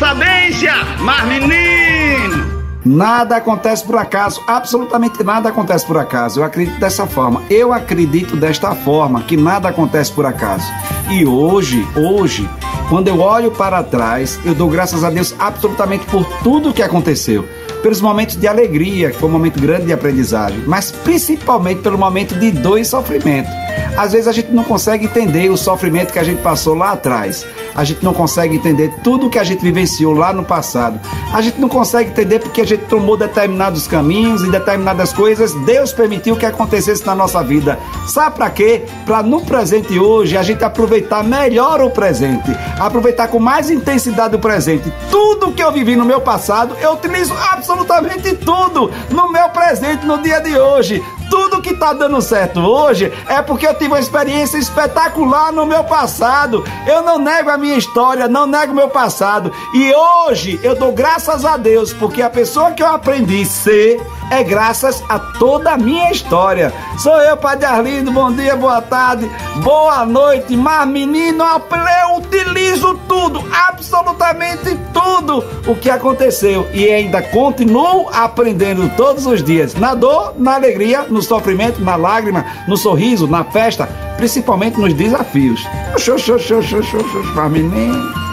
sabência, mas menino! Nada acontece por acaso, absolutamente nada acontece por acaso. Eu acredito dessa forma. Eu acredito desta forma que nada acontece por acaso. E hoje, hoje, quando eu olho para trás, eu dou graças a Deus absolutamente por tudo que aconteceu. Pelos momentos de alegria, que foi um momento grande de aprendizagem, mas principalmente pelo momento de dor e sofrimento. Às vezes a gente não consegue entender o sofrimento que a gente passou lá atrás. A gente não consegue entender tudo que a gente vivenciou lá no passado. A gente não consegue entender porque a gente tomou determinados caminhos e determinadas coisas. Deus permitiu que acontecesse na nossa vida. Sabe para quê? Para no presente hoje a gente aproveitar melhor o presente, aproveitar com mais intensidade o presente. Tudo que eu vivi no meu passado, eu utilizo absolutamente tudo no meu presente, no dia de hoje tudo que tá dando certo hoje é porque eu tive uma experiência espetacular no meu passado. Eu não nego a minha história, não nego o meu passado. E hoje eu dou graças a Deus, porque a pessoa que eu aprendi a ser é graças a toda a minha história. Sou eu, Padre Arlindo, bom dia, boa tarde, boa noite, mas menino, eu utilizo tudo, absolutamente tudo o que aconteceu e ainda continuo aprendendo todos os dias, na dor, na alegria, no sofrimento, na lágrima, no sorriso, na festa, principalmente nos desafios. Xoxô, xoxô, xoxô, xoxô, mas menino.